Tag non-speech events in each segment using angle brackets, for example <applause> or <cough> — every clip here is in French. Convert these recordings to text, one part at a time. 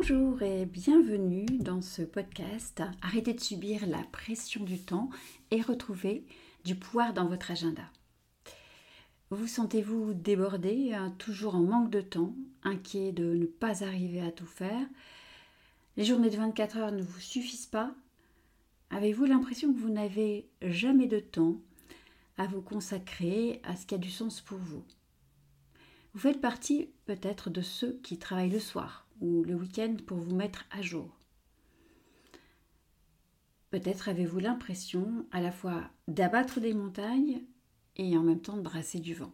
Bonjour et bienvenue dans ce podcast. Arrêtez de subir la pression du temps et retrouvez du pouvoir dans votre agenda. Vous sentez-vous débordé, hein, toujours en manque de temps, inquiet de ne pas arriver à tout faire? Les journées de 24 heures ne vous suffisent pas? Avez-vous l'impression que vous n'avez jamais de temps à vous consacrer à ce qui a du sens pour vous? Vous faites partie peut-être de ceux qui travaillent le soir ou le week-end pour vous mettre à jour. Peut-être avez-vous l'impression à la fois d'abattre des montagnes et en même temps de brasser du vent.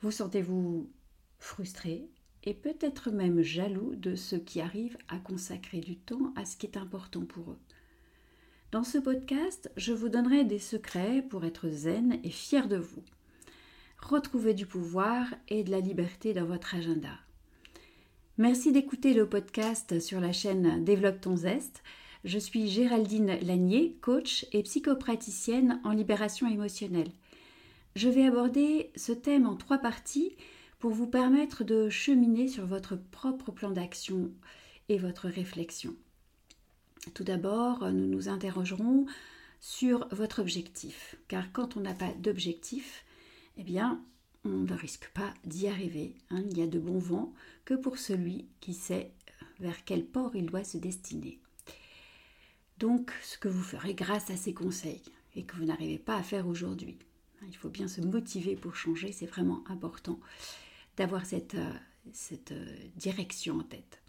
Vous sentez-vous frustré et peut-être même jaloux de ceux qui arrivent à consacrer du temps à ce qui est important pour eux. Dans ce podcast, je vous donnerai des secrets pour être zen et fier de vous. Retrouvez du pouvoir et de la liberté dans votre agenda. Merci d'écouter le podcast sur la chaîne Développe ton zeste. Je suis Géraldine Lanier, coach et psychopraticienne en libération émotionnelle. Je vais aborder ce thème en trois parties pour vous permettre de cheminer sur votre propre plan d'action et votre réflexion. Tout d'abord, nous nous interrogerons sur votre objectif, car quand on n'a pas d'objectif, eh bien, on ne risque pas d'y arriver. Hein. Il n'y a de bon vent que pour celui qui sait vers quel port il doit se destiner. Donc, ce que vous ferez grâce à ces conseils et que vous n'arrivez pas à faire aujourd'hui. Hein, il faut bien se motiver pour changer, c'est vraiment important d'avoir cette, euh, euh, direction en tête.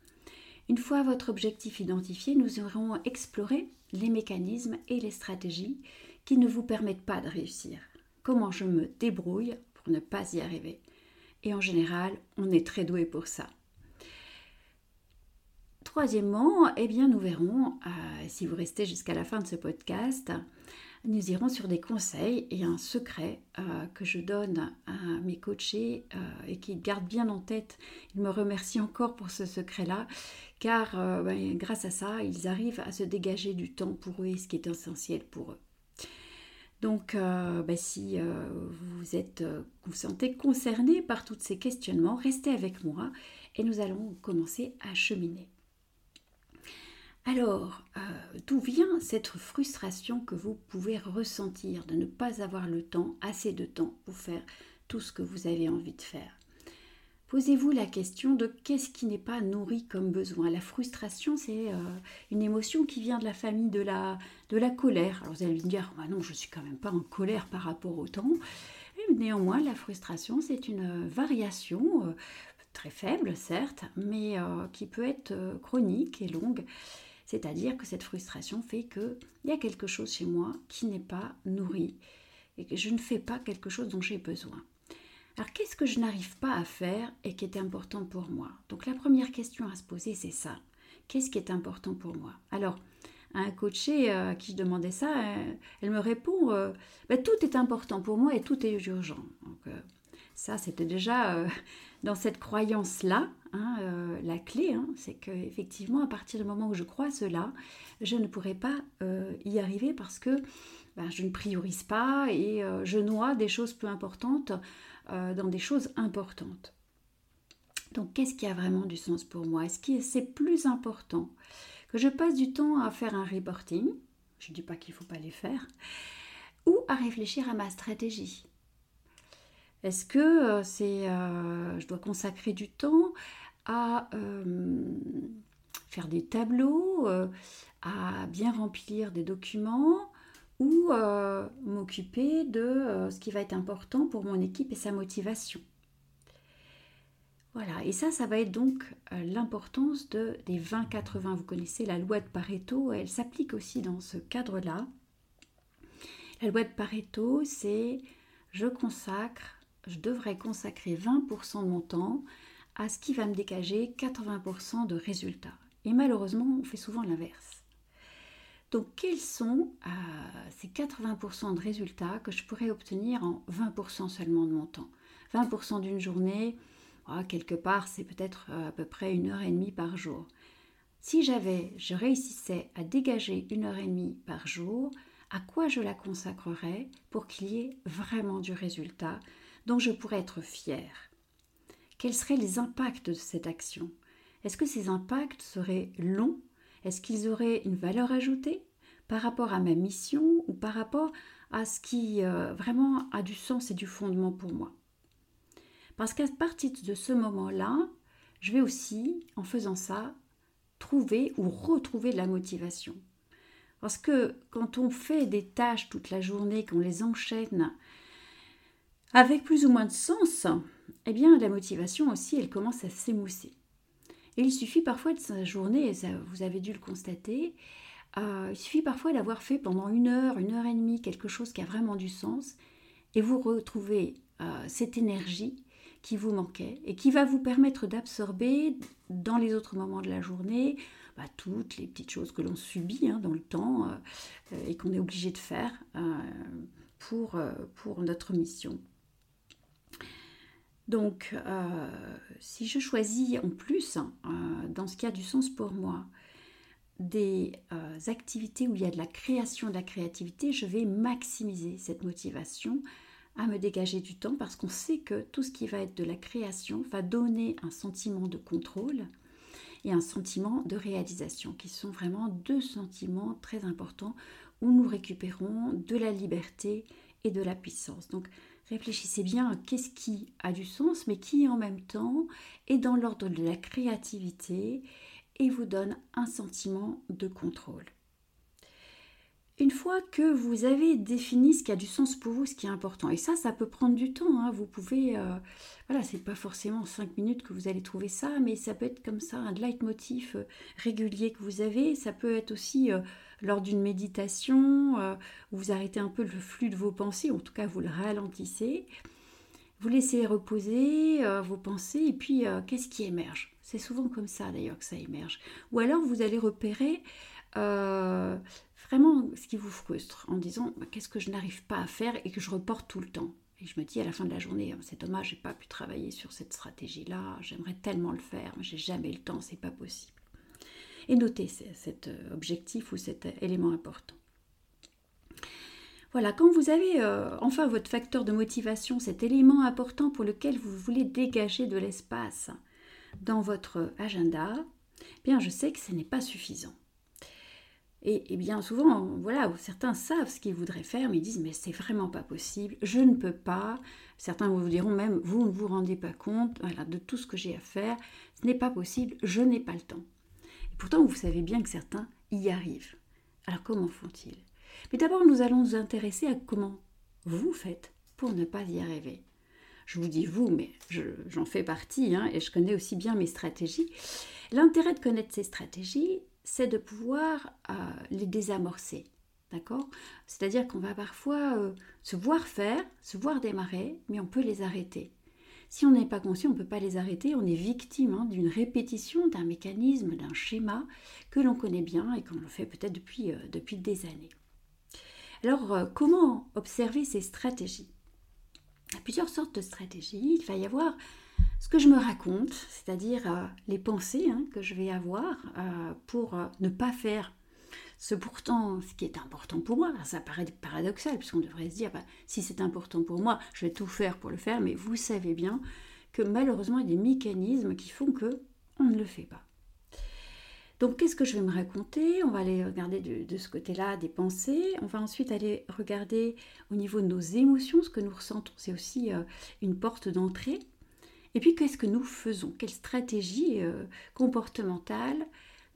Une fois votre objectif identifié, nous aurons exploré les mécanismes et les stratégies qui ne vous permettent pas de réussir. Comment je me débrouille ne pas y arriver. Et en général, on est très doué pour ça. Troisièmement, eh bien, nous verrons, euh, si vous restez jusqu'à la fin de ce podcast, nous irons sur des conseils et un secret euh, que je donne à mes coachés euh, et qu'ils gardent bien en tête. Ils me remercient encore pour ce secret-là, car ben, grâce à ça, ils arrivent à se dégager du temps pour eux et ce qui est essentiel pour eux. Donc, euh, bah, si euh, vous euh, vous sentez concerné par tous ces questionnements, restez avec moi et nous allons commencer à cheminer. Alors, d'où vient cette frustration que vous pouvez ressentir de ne pas avoir le temps, assez de temps pour faire tout ce que vous avez envie de faire? Posez-vous la question de qu'est-ce qui n'est pas nourri comme besoin. La frustration, c'est euh, une émotion qui vient de la famille de la, colère. Alors vous allez me dire, bah non, je ne suis quand même pas en colère par rapport au temps. néanmoins, la frustration, c'est une variation euh, très faible, certes, mais euh, qui peut être chronique et longue. C'est-à-dire que cette frustration fait qu'il y a quelque chose chez moi qui n'est pas nourri et que je ne fais pas quelque chose dont j'ai besoin. Alors qu'est-ce que je n'arrive pas à faire et qui est important pour moi? Donc la première question à se poser, c'est ça. Qu'est-ce qui est important pour moi? Alors, un coaché euh, à qui je demandais ça, euh, elle me répond euh, ben, tout est important pour moi et tout est urgent. Donc, ça, c'était déjà <laughs> dans cette croyance-là, hein, la clé, hein, c'est qu'effectivement, à partir du moment où je crois cela, je ne pourrai pas y arriver parce que ben, je ne priorise pas et je noie des choses peu importantes euh, dans des choses importantes. Donc qu'est-ce qui a vraiment du sens pour moi? Est-ce que c'est plus important que je passe du temps à faire un reporting? Je ne dis pas qu'il ne faut pas les faire. Ou à réfléchir à ma stratégie Est-ce que euh, euh, je dois consacrer du temps à faire des tableaux, à bien remplir des documents, ou euh, m'occuper de euh, ce qui va être important pour mon équipe et sa motivation. Voilà, et ça, ça va être donc euh, l'importance de, des 20-80. Vous connaissez la loi de Pareto, elle s'applique aussi dans ce cadre-là. La loi de Pareto, c'est je consacre, je devrais consacrer 20% de mon temps à ce qui va me dégager 80% de résultats. Et malheureusement, on fait souvent l'inverse. Donc quels sont euh, ces 80% de résultats que je pourrais obtenir en 20% seulement de mon temps? 20% d'une journée, ah, quelque part c'est peut-être euh, à peu près une heure et demie par jour. Si j'avais, je réussissais à dégager une heure et demie par jour, à quoi je la consacrerais pour qu'il y ait vraiment du résultat dont je pourrais être fière? Quels seraient les impacts de cette action? Est-ce que ces impacts seraient longs Est-ce qu'ils auraient une valeur ajoutée par rapport à ma mission ou par rapport à ce qui euh, vraiment a du sens et du fondement pour moi? Parce qu'à partir de ce moment-là, je vais aussi, en faisant ça, trouver ou retrouver de la motivation. Parce que quand on fait des tâches toute la journée, qu'on les enchaîne avec plus ou moins de sens, eh bien la motivation aussi, elle commence à s'émousser. Et il suffit parfois de sa journée, vous avez dû le constater, euh, il suffit parfois d'avoir fait pendant une heure, une heure et demie quelque chose qui a vraiment du sens, et vous retrouvez euh, cette énergie qui vous manquait et qui va vous permettre d'absorber dans les autres moments de la journée bah, toutes les petites choses que l'on subit hein, dans le temps euh, et qu'on est obligé de faire pour notre mission. Donc, euh, si je choisis en plus, euh, dans ce qui a du sens pour moi, des euh, activités où il y a de la création, de la créativité, je vais maximiser cette motivation à me dégager du temps parce qu'on sait que tout ce qui va être de la création va donner un sentiment de contrôle et un sentiment de réalisation, qui sont vraiment deux sentiments très importants où nous récupérons de la liberté et de la puissance. Donc, réfléchissez bien à qu'est-ce qui a du sens, mais qui en même temps est dans l'ordre de la créativité et vous donne un sentiment de contrôle. Une fois que vous avez défini ce qui a du sens pour vous, ce qui est important, et ça, ça peut prendre du temps, hein, vous pouvez, euh, voilà, c'est pas forcément cinq minutes que vous allez trouver ça, mais ça peut être comme ça, un leitmotiv euh, régulier que vous avez, ça peut être aussi euh, lors d'une méditation, euh, vous arrêtez un peu le flux de vos pensées, en tout cas vous le ralentissez, vous laissez reposer euh, vos pensées et puis euh, qu'est-ce qui émerge? C'est souvent comme ça d'ailleurs que ça émerge. Ou alors vous allez repérer vraiment ce qui vous frustre en disant bah, qu'est-ce que je n'arrive pas à faire et que je reporte tout le temps? Et je me dis à la fin de la journée, c'est dommage, j'ai pas pu travailler sur cette stratégie-là, j'aimerais tellement le faire, mais j'ai jamais le temps, c'est pas possible et notez cet euh, objectif ou cet élément important. Voilà, quand vous avez euh, enfin votre facteur de motivation, cet élément important pour lequel vous voulez dégager de l'espace dans votre agenda, bien je sais que ce n'est pas suffisant. Et, bien souvent, voilà, certains savent ce qu'ils voudraient faire, mais ils disent mais c'est vraiment pas possible, je ne peux pas. Certains vous diront même vous ne vous rendez pas compte de tout ce que j'ai à faire, ce n'est pas possible, je n'ai pas le temps. Pourtant, vous savez bien que certains y arrivent. Alors comment font-ils? Mais d'abord, nous allons nous intéresser à comment vous faites pour ne pas y arriver. Je vous dis vous, mais j'en fais partie hein, et je connais aussi bien mes stratégies. L'intérêt de connaître ces stratégies, c'est de pouvoir euh, les désamorcer. D'accord? C'est-à-dire qu'on va parfois euh, se voir faire, se voir démarrer, mais on peut les arrêter. Si on n'est pas conscient, on ne peut pas les arrêter. On est victime hein, d'une répétition, d'un mécanisme, d'un schéma que l'on connaît bien et qu'on le fait peut-être depuis, euh, des années. Alors, euh, comment observer ces stratégies? Il y a plusieurs sortes de stratégies. Il va y avoir ce que je me raconte, c'est-à-dire euh, les pensées hein, que je vais avoir pour ne pas faire ce pourtant, ce qui est important pour moi, ça paraît paradoxal, puisqu'on devrait se dire, bah, si c'est important pour moi, je vais tout faire pour le faire, mais vous savez bien que malheureusement, il y a des mécanismes qui font que on ne le fait pas. Donc, qu'est-ce que je vais me raconter? On va aller regarder de, ce côté-là des pensées. On va ensuite aller regarder au niveau de nos émotions, ce que nous ressentons. C'est aussi euh, une porte d'entrée. Et puis, qu'est-ce que nous faisons? Quelle stratégie euh, comportementale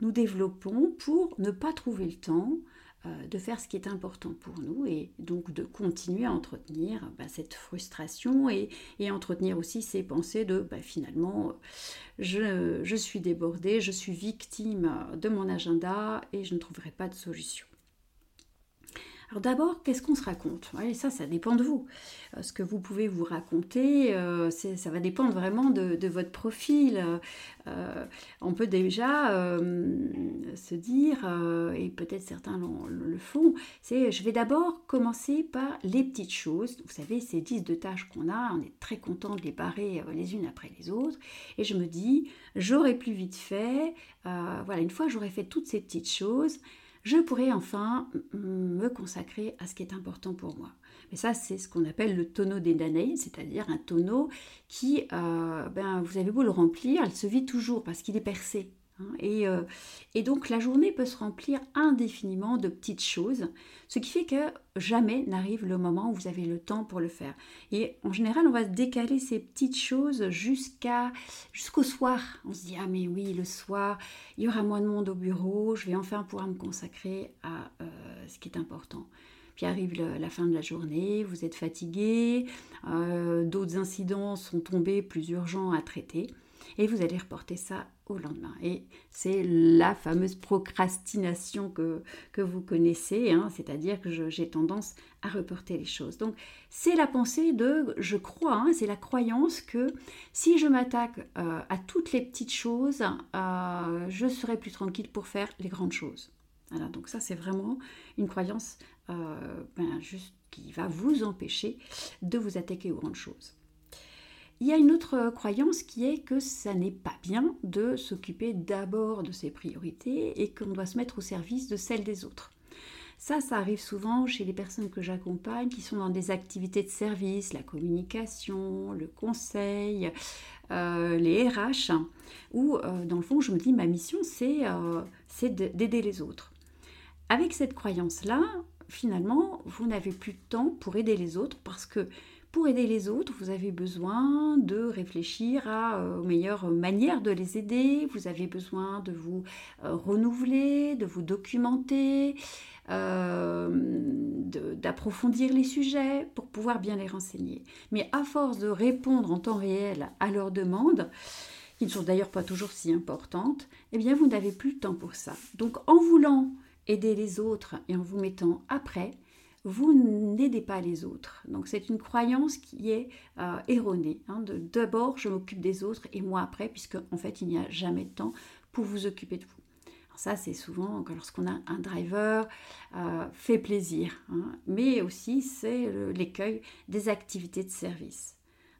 nous développons pour ne pas trouver le temps euh, de faire ce qui est important pour nous et donc de continuer à entretenir bah, cette frustration et, entretenir aussi ces pensées de bah, finalement je, je suis débordée, je suis victime de mon agenda et je ne trouverai pas de solution. Alors d'abord, qu'est-ce qu'on se raconte? Et Ça, ça dépend de vous. Euh, ce que vous pouvez vous raconter, euh, ça va dépendre vraiment de, votre profil. Euh, on peut déjà se dire, et peut-être certains le, font, c'est je vais d'abord commencer par les petites choses. Vous savez, ces 10 de tâches qu'on a, on est très content de les barrer les unes après les autres. Et je me dis, j'aurais plus vite fait. voilà, une fois j'aurais fait toutes ces petites choses, je pourrais enfin me consacrer à ce qui est important pour moi. Mais ça, c'est ce qu'on appelle le tonneau des Danaïdes, c'est-à-dire un tonneau qui, euh, ben, vous avez beau le remplir, il se vide toujours parce qu'il est percé. Hein. Et, euh, et, donc la journée peut se remplir indéfiniment de petites choses, ce qui fait que jamais n'arrive le moment où vous avez le temps pour le faire. Et en général, on va décaler ces petites choses jusqu'à jusqu'au soir. On se dit ah mais oui le soir, il y aura moins de monde au bureau, je vais enfin pouvoir me consacrer à euh, ce qui est important. Puis arrive la fin de la journée, vous êtes fatigué, euh, d'autres incidents sont tombés plus urgents à traiter et vous allez reporter ça au lendemain. Et c'est la fameuse procrastination que, que vous connaissez, hein, c'est-à-dire que j'ai tendance à reporter les choses. Donc c'est la pensée de, je crois, hein, c'est la croyance que si je m'attaque euh, à toutes les petites choses, euh, je serai plus tranquille pour faire les grandes choses. Voilà, donc ça c'est vraiment une croyance euh, ben, juste qui va vous empêcher de vous attaquer aux grandes choses. Il y a une autre croyance qui est que ça n'est pas bien de s'occuper d'abord de ses priorités et qu'on doit se mettre au service de celles des autres. Ça, ça arrive souvent chez les personnes que j'accompagne qui sont dans des activités de service, la communication, le conseil, euh, les RH, où euh, dans le fond, je me dis, ma mission, c'est euh, d'aider les autres. Avec cette croyance-là, finalement, vous n'avez plus de temps pour aider les autres parce que pour aider les autres, vous avez besoin de réfléchir à, euh, meilleures manières de les aider, vous avez besoin de vous euh, renouveler, de vous documenter, euh, d'approfondir les sujets pour pouvoir bien les renseigner. Mais à force de répondre en temps réel à leurs demandes, qui ne sont d'ailleurs pas toujours si importantes, eh bien vous n'avez plus le temps pour ça. Donc en voulant aider les autres et en vous mettant après, vous n'aidez pas les autres. Donc c'est une croyance qui est euh, erronée. Hein, d'abord je m'occupe des autres et moi après, puisque en fait il n'y a jamais de temps pour vous occuper de vous. Ça c'est souvent lorsqu'on a un driver euh, fait plaisir, hein. mais aussi c'est l'écueil des activités de service.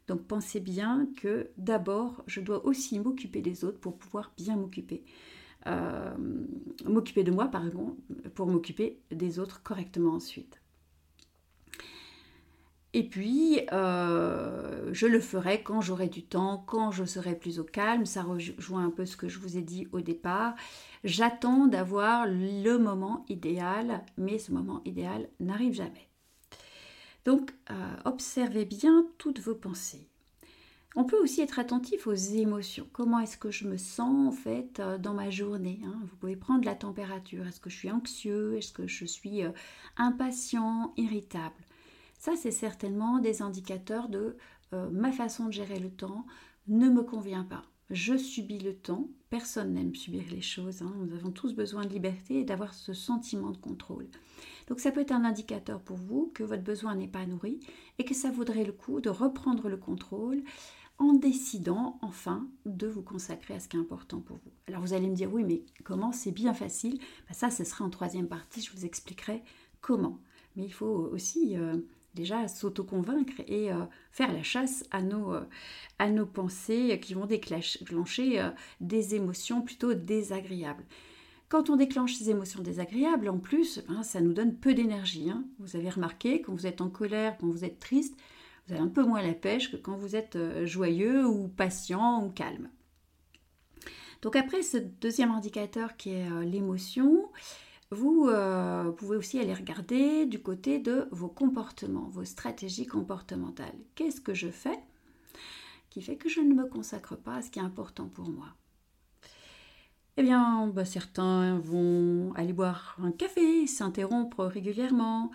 Donc pensez bien que d'abord je dois aussi m'occuper des autres pour pouvoir bien m'occuper. Euh, m'occuper de moi, par exemple, pour m'occuper des autres correctement ensuite. Et puis, euh, je le ferai quand j'aurai du temps, quand je serai plus au calme. Ça rejoint un peu ce que je vous ai dit au départ. J'attends d'avoir le moment idéal, mais ce moment idéal n'arrive jamais. Donc, euh, observez bien toutes vos pensées. On peut aussi être attentif aux émotions. Comment est-ce que je me sens en fait euh, dans ma journée hein? Vous pouvez prendre la température. Est-ce que je suis anxieux? Est-ce que je suis impatient, irritable? Ça, c'est certainement des indicateurs de euh, ma façon de gérer le temps ne me convient pas. Je subis le temps, personne n'aime subir les choses, hein. nous avons tous besoin de liberté et d'avoir ce sentiment de contrôle. Donc ça peut être un indicateur pour vous que votre besoin n'est pas nourri et que ça vaudrait le coup de reprendre le contrôle en décidant enfin de vous consacrer à ce qui est important pour vous. Alors vous allez me dire oui mais comment? C'est bien facile ben, Ça ce sera en troisième partie, je vous expliquerai comment. Mais il faut aussi euh, déjà s'auto-convaincre et euh, faire la chasse à nos, euh, pensées qui vont déclencher euh, des émotions plutôt désagréables. Quand on déclenche ces émotions désagréables, en plus, ben, ça nous donne peu d'énergie. Hein. Vous avez remarqué, quand vous êtes en colère, quand vous êtes triste, vous avez un peu moins la pêche que quand vous êtes joyeux ou patient ou calme. Donc après ce deuxième indicateur qui est l'émotion, vous euh, pouvez aussi aller regarder du côté de vos comportements, vos stratégies comportementales. Qu'est-ce que je fais qui fait que je ne me consacre pas à ce qui est important pour moi? Eh bien, bah, certains vont aller boire un café, s'interrompre régulièrement,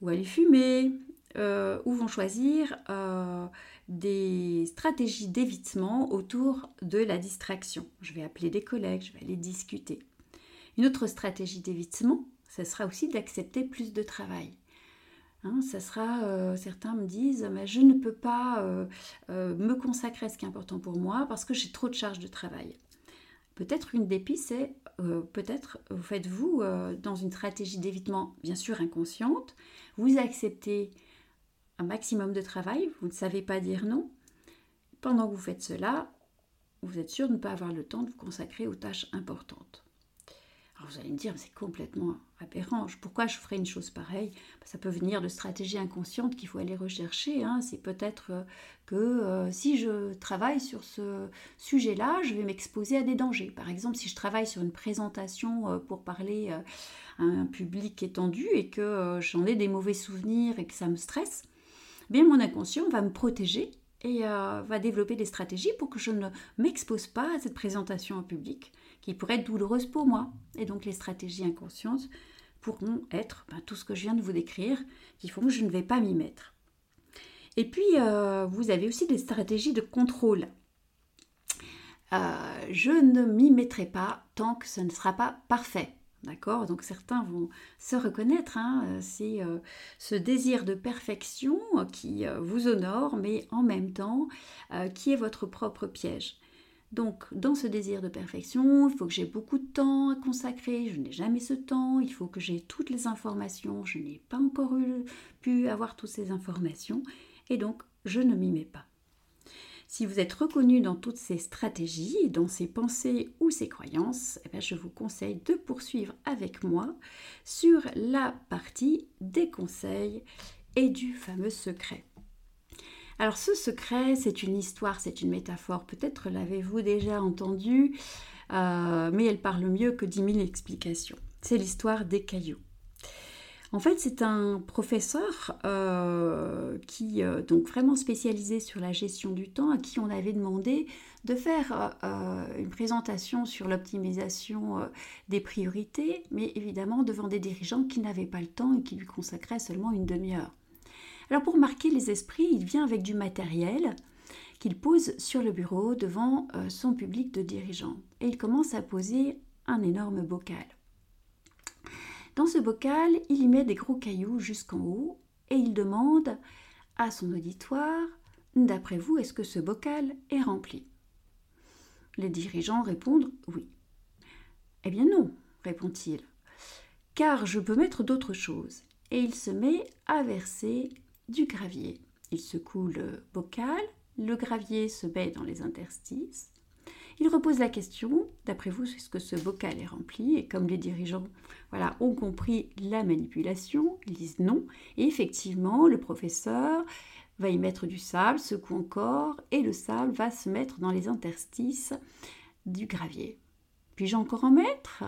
ou aller fumer, euh, ou vont choisir euh, des stratégies d'évitement autour de la distraction. Je vais appeler des collègues, je vais aller discuter. Une autre stratégie d'évitement, ce sera aussi d'accepter plus de travail. Hein, ça sera, euh, certains me disent, mais je ne peux pas euh, euh, me consacrer à ce qui est important pour moi parce que j'ai trop de charges de travail. Peut-être une des pistes, c'est peut-être vous faites-vous dans une stratégie d'évitement, bien sûr inconsciente, vous acceptez un maximum de travail, vous ne savez pas dire non. Pendant que vous faites cela, vous êtes sûr de ne pas avoir le temps de vous consacrer aux tâches importantes vous allez me dire, c'est complètement aberrant. Pourquoi je ferais une chose pareille? Bah, Ça peut venir de stratégies inconscientes qu'il faut aller rechercher. Hein. C'est peut-être euh, que euh, si je travaille sur ce sujet-là, je vais m'exposer à des dangers. Par exemple, si je travaille sur une présentation euh, pour parler à un public étendu et que j'en ai des mauvais souvenirs et que ça me stresse, eh bien mon inconscient va me protéger et va développer des stratégies pour que je ne m'expose pas à cette présentation en public qui pourrait être douloureuse pour moi. Et donc les stratégies inconscientes pourront être ben, tout ce que je viens de vous décrire, qui font que je ne vais pas m'y mettre. Et puis, euh, vous avez aussi des stratégies de contrôle. Euh, je ne m'y mettrai pas tant que ce ne sera pas parfait. D'accord? Donc certains vont se reconnaître, hein, c'est euh, ce désir de perfection qui vous honore, mais en même temps qui est votre propre piège. Donc, dans ce désir de perfection, il faut que j'ai beaucoup de temps à consacrer, je n'ai jamais ce temps, il faut que j'ai toutes les informations, je n'ai pas encore pu avoir toutes ces informations, et donc je ne m'y mets pas. Si vous êtes reconnu dans toutes ces stratégies, dans ces pensées ou ces croyances, eh je vous conseille de poursuivre avec moi sur la partie des conseils et du fameux secret. Alors ce secret, c'est une histoire, c'est une métaphore, peut-être l'avez-vous déjà entendu, euh, mais elle parle mieux que dix mille explications. C'est l'histoire des cailloux. En fait, c'est un professeur euh, qui, euh, donc vraiment spécialisé sur la gestion du temps, à qui on avait demandé de faire une présentation sur l'optimisation des priorités, mais évidemment devant des dirigeants qui n'avaient pas le temps et qui lui consacraient seulement une demi-heure. Alors pour marquer les esprits, il vient avec du matériel qu'il pose sur le bureau devant euh, son public de dirigeants. Et il commence à poser un énorme bocal. Dans ce bocal, il y met des gros cailloux jusqu'en haut et il demande à son auditoire, d'après vous, est-ce que ce bocal est rempli? Les dirigeants répondent oui. Eh bien non, répond-il, car je peux mettre d'autres choses. Et il se met à verser du gravier. Il secoue le bocal, le gravier se met dans les interstices. Il repose la question, d'après vous, est-ce que ce bocal est rempli? Et comme les dirigeants voilà, ont compris la manipulation, ils disent non. Et effectivement, le professeur va y mettre du sable, secoue encore, et le sable va se mettre dans les interstices du gravier. Puis-je encore en mettre?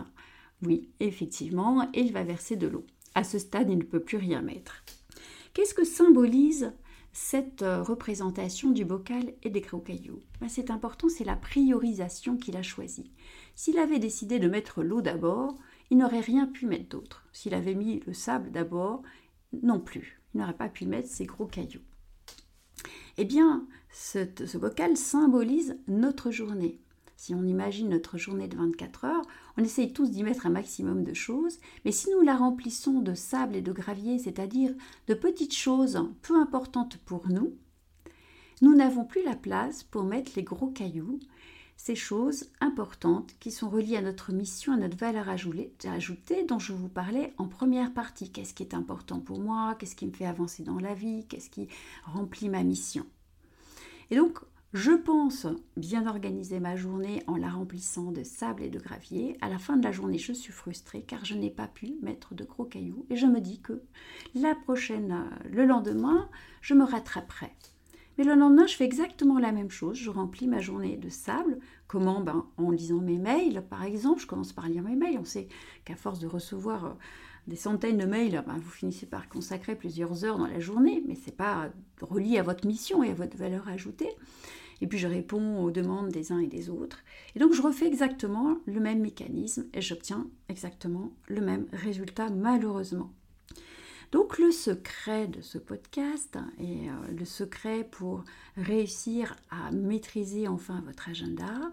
Oui, effectivement, et il va verser de l'eau. À ce stade, il ne peut plus rien mettre. Qu'est-ce que symbolise cette euh, représentation du bocal et des gros cailloux ben, C'est important, c'est la priorisation qu'il a choisie. S'il avait décidé de mettre l'eau d'abord, il n'aurait rien pu mettre d'autre. S'il avait mis le sable d'abord, non plus. Il n'aurait pas pu mettre ces gros cailloux. Eh bien, ce bocal symbolise notre journée. Si on imagine notre journée de 24 heures, on essaye tous d'y mettre un maximum de choses, mais si nous la remplissons de sable et de gravier, c'est-à-dire de petites choses peu importantes pour nous, nous n'avons plus la place pour mettre les gros cailloux, ces choses importantes qui sont reliées à notre mission, à notre valeur ajoutée, dont je vous parlais en première partie. Qu'est-ce qui est important pour moi? Qu'est-ce qui me fait avancer dans la vie? Qu'est-ce qui remplit ma mission? Et donc, je pense bien organiser ma journée en la remplissant de sable et de gravier. À la fin de la journée, je suis frustrée car je n'ai pas pu mettre de gros cailloux et je me dis que la prochaine, euh, le lendemain, je me rattraperai. Mais le lendemain, je fais exactement la même chose. Je remplis ma journée de sable. Comment? Ben, En lisant mes mails, par exemple. Je commence par lire mes mails. On sait qu'à force de recevoir euh, des centaines de mails, ben, vous finissez par consacrer plusieurs heures dans la journée, mais ce n'est pas relié à votre mission et à votre valeur ajoutée et puis je réponds aux demandes des uns et des autres. Et donc je refais exactement le même mécanisme et j'obtiens exactement le même résultat malheureusement. Donc le secret de ce podcast et euh, le secret pour réussir à maîtriser enfin votre agenda,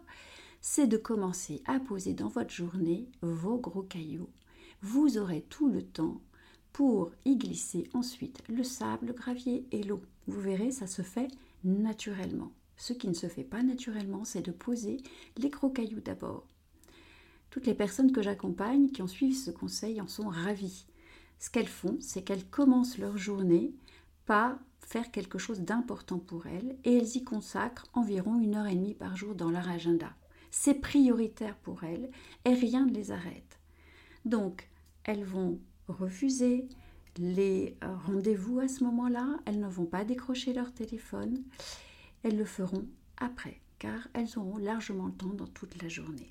c'est de commencer à poser dans votre journée vos gros cailloux. Vous aurez tout le temps pour y glisser ensuite le sable, le gravier et l'eau. Vous verrez, ça se fait naturellement. Ce qui ne se fait pas naturellement, c'est de poser les gros cailloux d'abord. Toutes les personnes que j'accompagne qui ont suivi ce conseil en sont ravies. Ce qu'elles font, c'est qu'elles commencent leur journée par faire quelque chose d'important pour elles et elles y consacrent environ une heure et demie par jour dans leur agenda. C'est prioritaire pour elles et rien ne les arrête. Donc, elles vont refuser les euh, rendez-vous à ce moment-là, elles ne vont pas décrocher leur téléphone, elles le feront après, car elles auront largement le temps dans toute la journée.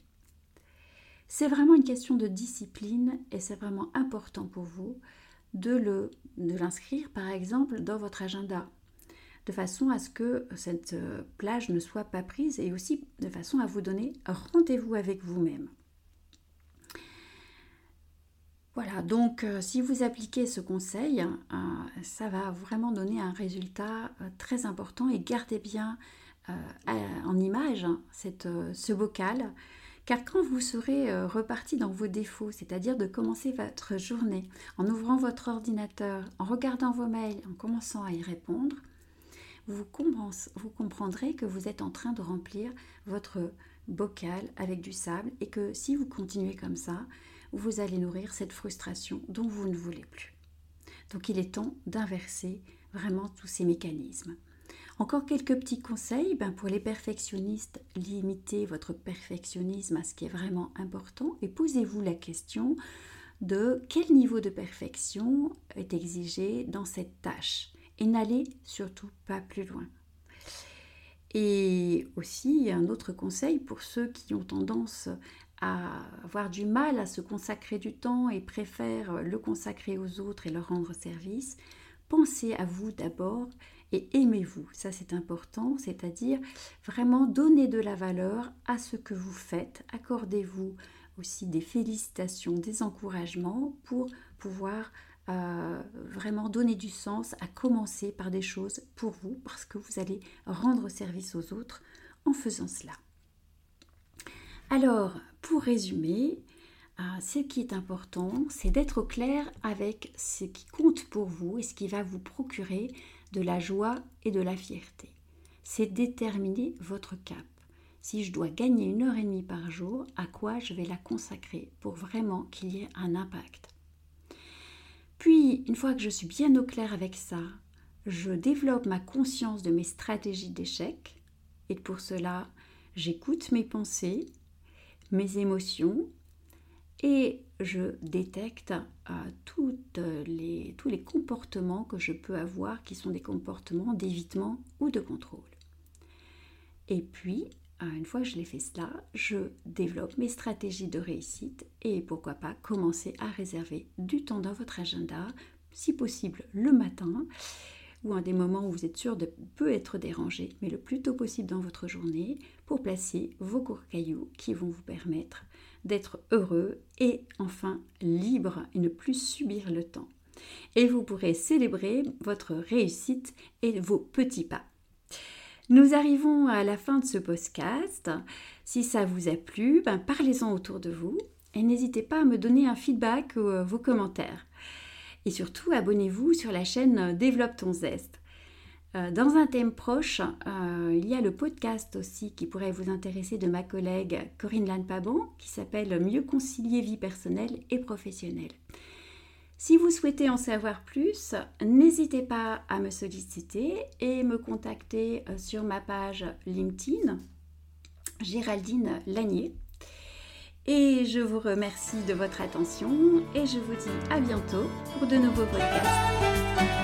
C'est vraiment une question de discipline et c'est vraiment important pour vous de l'inscrire par exemple dans votre agenda de façon à ce que cette euh, plage ne soit pas prise et aussi de façon à vous donner rendez-vous avec vous-même. Voilà, donc euh, si vous appliquez ce conseil, euh, ça va vraiment donner un résultat très important et gardez bien en image hein, ce bocal car quand vous serez reparti dans vos défauts, c'est-à-dire de commencer votre journée en ouvrant votre ordinateur, en regardant vos mails, en commençant à y répondre, vous, comprendrez que vous êtes en train de remplir votre bocal avec du sable et que si vous continuez comme ça, vous allez nourrir cette frustration dont vous ne voulez plus. Donc il est temps d'inverser vraiment tous ces mécanismes. Encore quelques petits conseils ben pour les perfectionnistes, limitez votre perfectionnisme à ce qui est vraiment important et posez-vous la question de quel niveau de perfection est exigé dans cette tâche et n'allez surtout pas plus loin. Et aussi, un autre conseil pour ceux qui ont tendance à avoir du mal à se consacrer du temps et préfèrent le consacrer aux autres et leur rendre service, pensez à vous d'abord et aimez-vous. Ça c'est important, c'est-à-dire vraiment donner de la valeur à ce que vous faites. Accordez-vous aussi des félicitations, des encouragements pour pouvoir vraiment donner du sens, à commencer par des choses pour vous, parce que vous allez rendre service aux autres en faisant cela. Alors, pour résumer, euh, ce qui est important, c'est d'être au clair avec ce qui compte pour vous et ce qui va vous procurer de la joie et de la fierté. C'est déterminer votre cap. Si je dois gagner une heure et demie par jour, à quoi je vais la consacrer pour vraiment qu'il y ait un impact? Puis, une fois que je suis bien au clair avec ça, je développe ma conscience de mes stratégies d'échec. Et pour cela, j'écoute mes pensées, mes émotions et je détecte euh, les, tous les comportements que je peux avoir qui sont des comportements d'évitement ou de contrôle. Et puis, ah, une fois que je l'ai fait cela, je développe mes stratégies de réussite et pourquoi pas commencer à réserver du temps dans votre agenda, si possible le matin ou à des moments où vous êtes sûr de peu être dérangé, mais le plus tôt possible dans votre journée pour placer vos courts cailloux qui vont vous permettre d'être heureux et enfin libre et ne plus subir le temps. Et vous pourrez célébrer votre réussite et vos petits pas. Nous arrivons à la fin de ce podcast. Si ça vous a plu, ben parlez-en autour de vous et n'hésitez pas à me donner un feedback ou euh, vos commentaires. Et surtout, abonnez-vous sur la chaîne Développe ton zeste. Euh, dans un thème proche, euh, il y a le podcast aussi qui pourrait vous intéresser de ma collègue Corinne Lanne-Paban qui s'appelle Mieux concilier vie personnelle et professionnelle. Si vous souhaitez en savoir plus, n'hésitez pas à me solliciter et me contacter euh, sur ma page LinkedIn, Géraldine Lanier. Et je vous remercie de votre attention et je vous dis à bientôt pour de nouveaux podcasts.